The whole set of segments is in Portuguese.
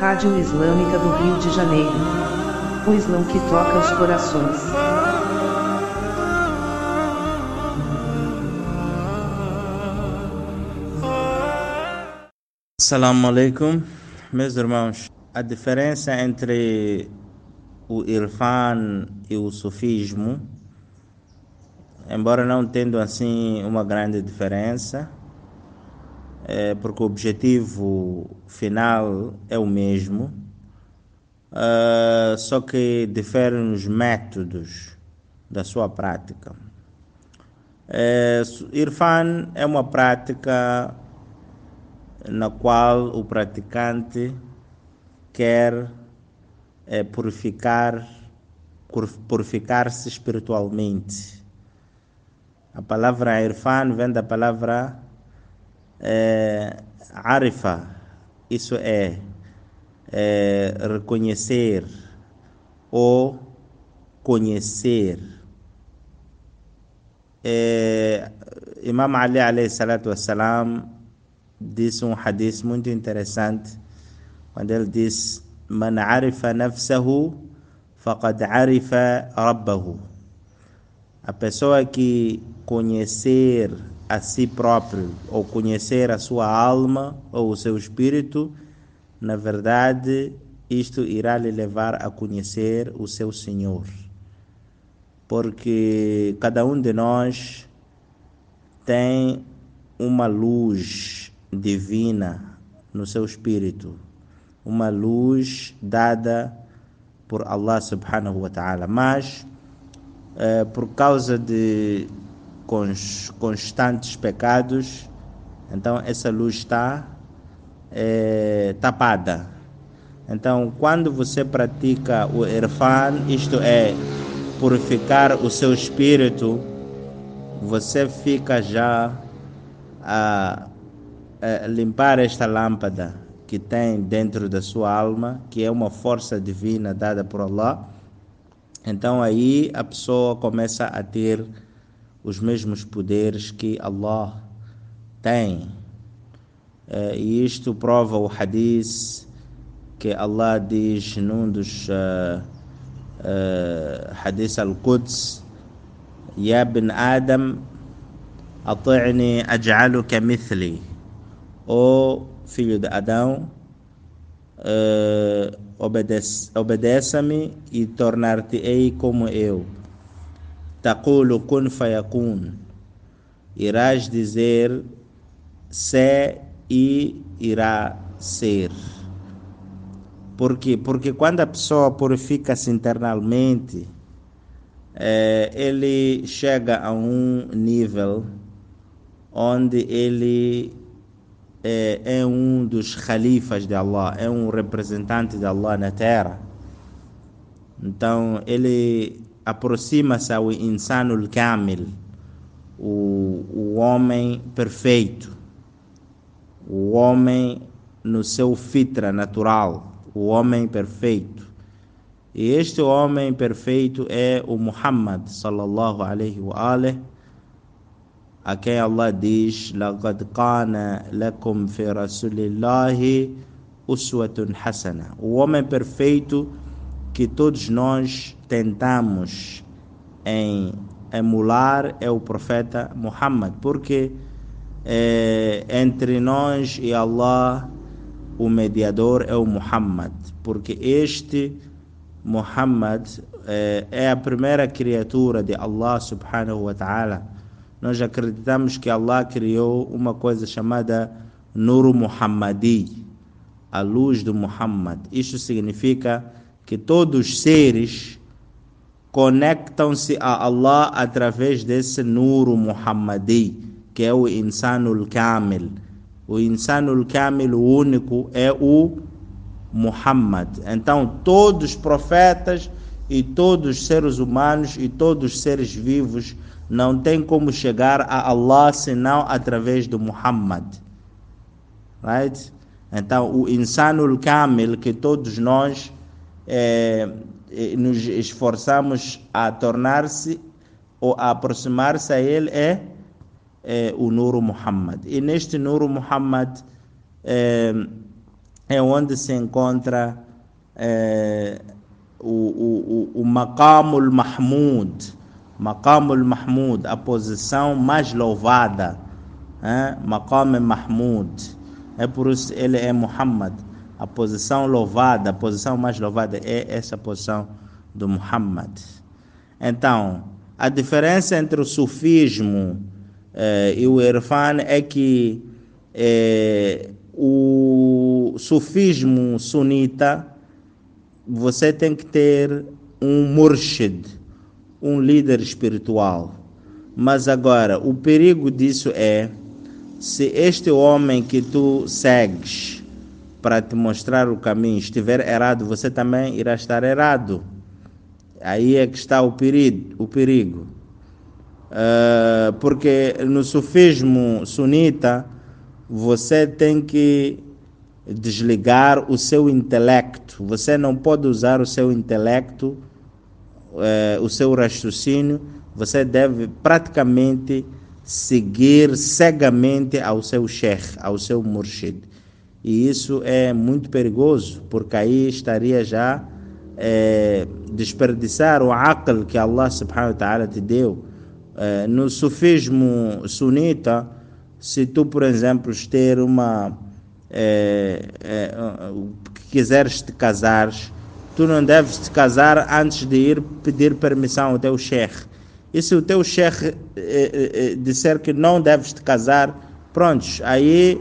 Rádio Islâmica do Rio de Janeiro. O Islã que toca os corações. Assalamu alaikum, meus irmãos. A diferença entre o Irfan e o sufismo, embora não tendo assim uma grande diferença, é porque o objetivo final é o mesmo, uh, só que diferem os métodos da sua prática. É, Irfan é uma prática na qual o praticante quer é, purificar purificar-se espiritualmente. A palavra irfan vem da palavra é, arifa, isso é, é reconhecer ou conhecer. É, Imam Ali alayhi salatu wassalam disse um hadith muito interessante quando ele diz man arifa nafsahu faqad arifa rabbahu a pessoa que conhecer a si próprio ou conhecer a sua alma ou o seu espírito na verdade isto irá lhe levar a conhecer o seu Senhor. Porque cada um de nós tem uma luz divina no seu espírito, uma luz dada por Allah subhanahu wa ta'ala, mas eh, por causa de constantes pecados, então essa luz está eh, tapada. Então, quando você pratica o irfan, isto é, purificar o seu espírito, você fica já a uh, limpar esta lâmpada que tem dentro da sua alma, que é uma força divina dada por Allah, então aí a pessoa começa a ter os mesmos poderes que Allah tem. Eh, e isto prova o hadith que Allah diz num dos uh, uh, hadith al-Quds Ya bin Adam ati'ni aj'aluka mithli oh filho de Adão uh, obedece, obedeça-me e tornar-te-ei como eu Taqulu kun fayakun. Irás dizer se e irá ser. Por quê? Porque quando a pessoa purifica-se internamente, eh, ele chega a um nível onde ele é, é um dos califas de Allah, é um representante de Allah na terra. Então ele aproxima-se ao insano kamil, o, o homem perfeito, o homem no seu fitra natural, o homem perfeito. E este homem perfeito é o Muhammad sallallahu alaihi wa alihi, a quem Allah diz: "Laqad kana lakum fi rasulillahi uswatun hasana". O homem perfeito que todos nós tentamos em emular é o profeta Muhammad, porque é, entre nós e Allah o mediador é o Muhammad, porque este Muhammad é, é a primeira criatura de Allah subhanahu wa ta'ala nós acreditamos que Allah criou uma coisa chamada Nur Muhammadi, a luz do Muhammad. Isto significa que todos os seres conectam-se a Allah através desse Nur Muhammadi, que é o Insanul Kamil. O Insanul Kamil, o único, é o Muhammad. Então, todos os profetas e todos os seres humanos e todos os seres vivos não tem como chegar a Allah senão através do Muhammad. Right? Então, o insanul kamil que todos nós eh, eh, nos esforçamos a tornar-se ou a aproximar-se a ele é, é o Nuro Muhammad. E neste Nuro Muhammad, é, é onde se encontra o, o, o, o Maqamul Mahmud, Maqamul Mahmud, a posição mais louvada, é? Maqam Mahmud, é por isso ele é Muhammad, a posição louvada, a posição mais louvada é essa posição do Muhammad. Então, a diferença entre o sufismo eh, e o Irfan é que eh, o sufismo sunita você tem que ter um murshid, um líder espiritual. Mas agora, o perigo disso é se este homem que tu segues para te mostrar o caminho estiver errado, você também irá estar errado. Aí é que está o perigo. O perigo. Uh, porque no sufismo sunita você tem que desligar o seu intelecto. Você não pode usar o seu intelecto, uh, o seu raciocínio. Você deve praticamente seguir cegamente ao seu sheikh, ao seu murshid. E isso é muito perigoso, porque aí estaria já é, desperdiçar o aql que Allah subhanahu wa ta'ala te deu. É, no sufismo sunita, se tu, por exemplo, ter uma. É, é, quiseres te casar, tu não deves te casar antes de ir pedir permissão ao teu sheikh. E se o teu sheikh é, disser que não deves te casar, prontos, aí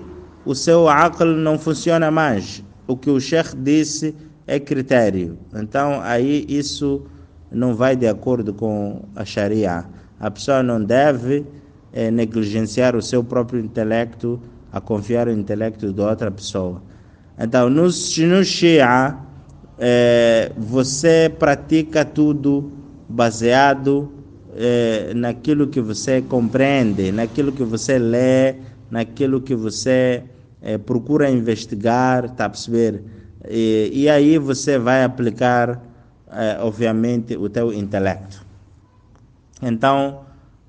o seu aql não funciona mais. O que o sheikh disse é critério. Então aí isso não vai de acordo com a Sharia. A pessoa não deve é, negligenciar o seu próprio intelecto a confiar no intelecto de outra pessoa. Então, no, no Shia, é, você pratica tudo baseado é, naquilo que você compreende, naquilo que você lê, naquilo que você procura investigar, está a perceber? E, e aí você vai aplicar, é, obviamente, o teu intelecto. Então,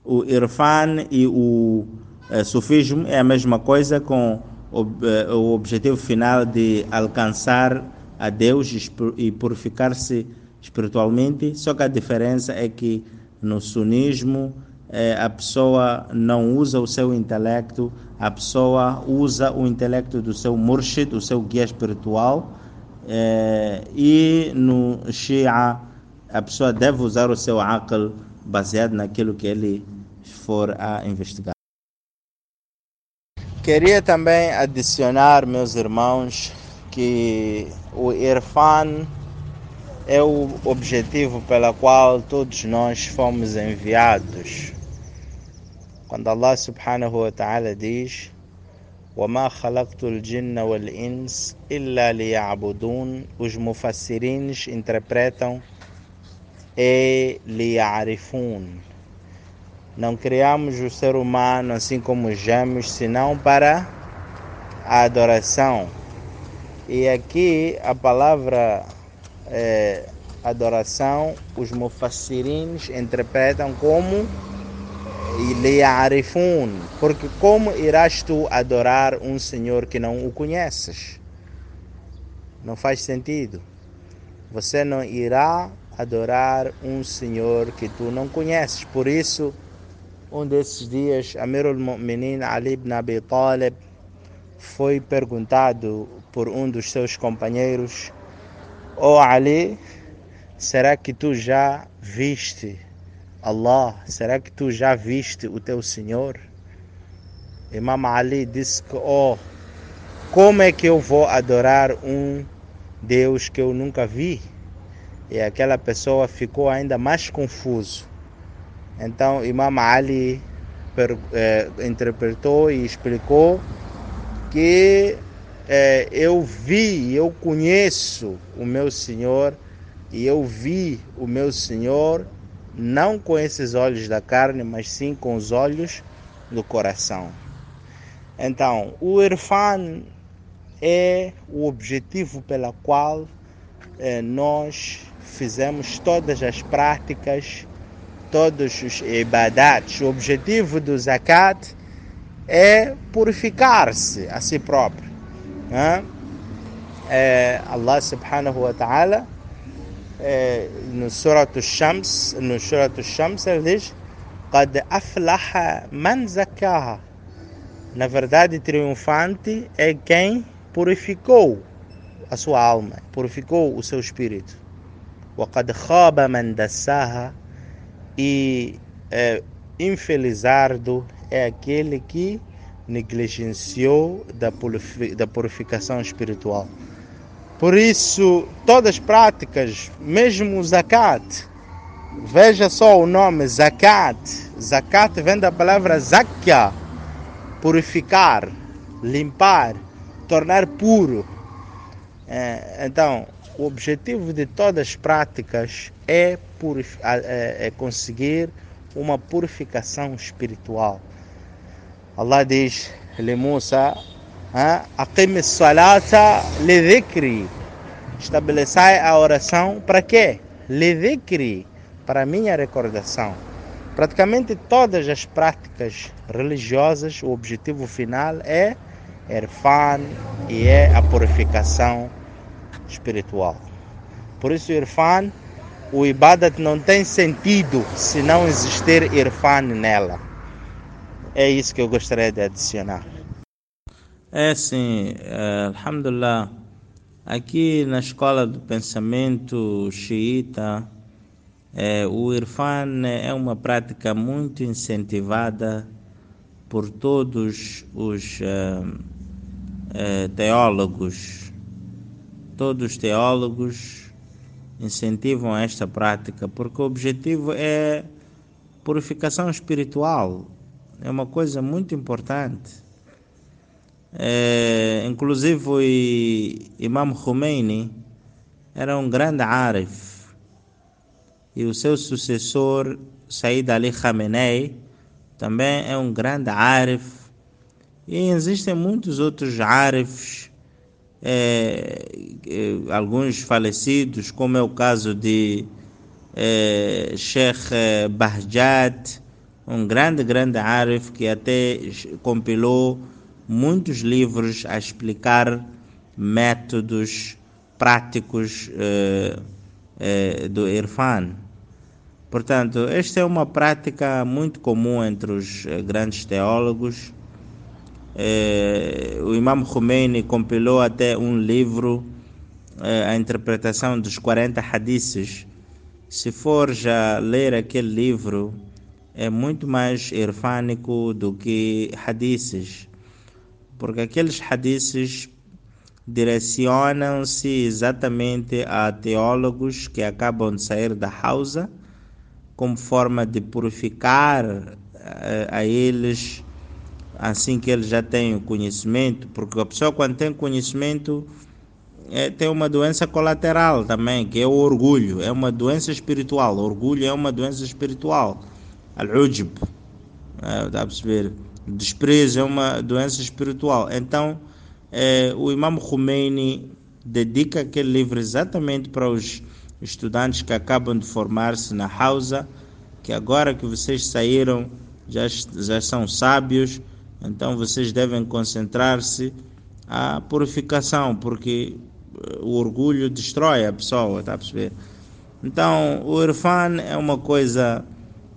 o Irfan e o é, Sufismo é a mesma coisa com o, é, o objetivo final de alcançar a Deus e purificar-se espiritualmente, só que a diferença é que no sunismo é, a pessoa não usa o seu intelecto, a pessoa usa o intelecto do seu murshid, o seu guia espiritual, é, e no Shia a pessoa deve usar o seu aql baseado naquilo que ele for a investigar. Queria também adicionar, meus irmãos, que o Irfan é o objetivo pelo qual todos nós fomos enviados. Quando Allah subhanahu wa ta'ala diz وما خلقت الجن والإنس إلا ليعبدون os mufassirins interpretam e liya'rifun não criamos o ser humano assim como os gêmeos senão para a adoração e aqui a palavra é, adoração os mufassirins interpretam como Learifun, porque como irás tu adorar um Senhor que não o conheces? Não faz sentido. Você não irá adorar um Senhor que tu não conheces. Por isso, um desses dias, Amirul Mu'minin Ali ibn Abi Talib foi perguntado por um dos seus companheiros: oh Ali, será que tu já viste Allah, será que tu já viste o teu Senhor? Imam Ali disse que, oh, como é que eu vou adorar um Deus que eu nunca vi? E aquela pessoa ficou ainda mais confuso. Então Imam Ali eh, interpretou e explicou que eh, eu vi, eu conheço o meu Senhor e eu vi o meu Senhor não com esses olhos da carne, mas sim com os olhos do coração. Então, o Irfan é o objetivo pela qual eh, nós fizemos todas as práticas, todos os ibadats. O objetivo do zakat é purificar-se a si próprio. Né? é, Allah subhanahu wa ta'ala é, no Surat Shams, no Surat Shams ele diz قد أفلح من زكاها na verdade triunfante é quem purificou a sua alma, purificou o seu espírito. وقد خاب من دساها e é, infelizardo é aquele que negligenciou da, da purificação espiritual. Por isso, todas as práticas, mesmo o zakat, veja só o nome zakat. Zakat vem da palavra zakya, purificar, limpar, tornar puro. É, então, o objetivo de todas as práticas é, é, é conseguir uma purificação espiritual. Allah diz, Li Musa, Aqim salata lidhikri. Estabeleçai a oração para quê? Lidhikri, para minha recordação. Praticamente todas as práticas religiosas, o objetivo final é Irfan e é a purificação espiritual. Por isso, Irfan, o Ibadat não tem sentido se não existir Irfan nela. É isso que eu gostaria de adicionar. É sim, é, alhamdulillah. Aqui na escola do pensamento xiita, é, o Irfan é uma prática muito incentivada por todos os é, é, teólogos. Todos os teólogos incentivam esta prática porque o objetivo é purificação espiritual. É uma coisa muito importante. É, inclusive o Imam Khomeini era um grande arif. E o seu sucessor Said Ali Khamenei também é um grande arif. E existem muitos outros arifs é, é, alguns falecidos como é o caso de é, Sheikh Bahjat um grande grande arif que até compilou muitos livros a explicar métodos práticos eh, eh, do Irfan. Portanto, esta é uma prática muito comum entre os eh, grandes teólogos. o Imam Khomeini compilou até um livro, a interpretação dos 40 hadiths. Se for já ler aquele livro, é muito mais irfânico do que hadiths porque aqueles hadiths direcionam-se exatamente a teólogos que acabam de sair da Hausa como forma de purificar a, eh, a eles assim que eles já têm o conhecimento, porque a pessoa quando tem conhecimento é, tem uma doença colateral também, que é o orgulho, é uma doença espiritual. O orgulho é uma doença espiritual. Al-ujb, é, dá para perceber? Desprezo é uma doença espiritual. Então, é, o Imam Khomeini dedica aquele livro exatamente para os estudantes que acabam de formar-se na Hausa, que agora que vocês saíram já, já são sábios, então vocês devem concentrar-se à purificação, porque eh, o orgulho destrói a pessoa, está a perceber? Então, o Irfan é uma coisa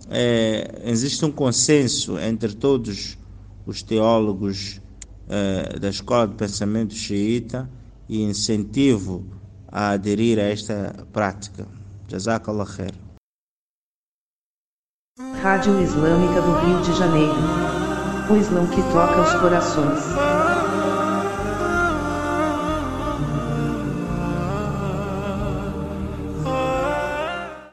é, existe um consenso entre todos os teólogos é, da escola de pensamento xiita e incentivo a aderir a esta prática. Jazakallah khair. Rádio Islâmica do Rio de Janeiro. O Islã que toca os corações.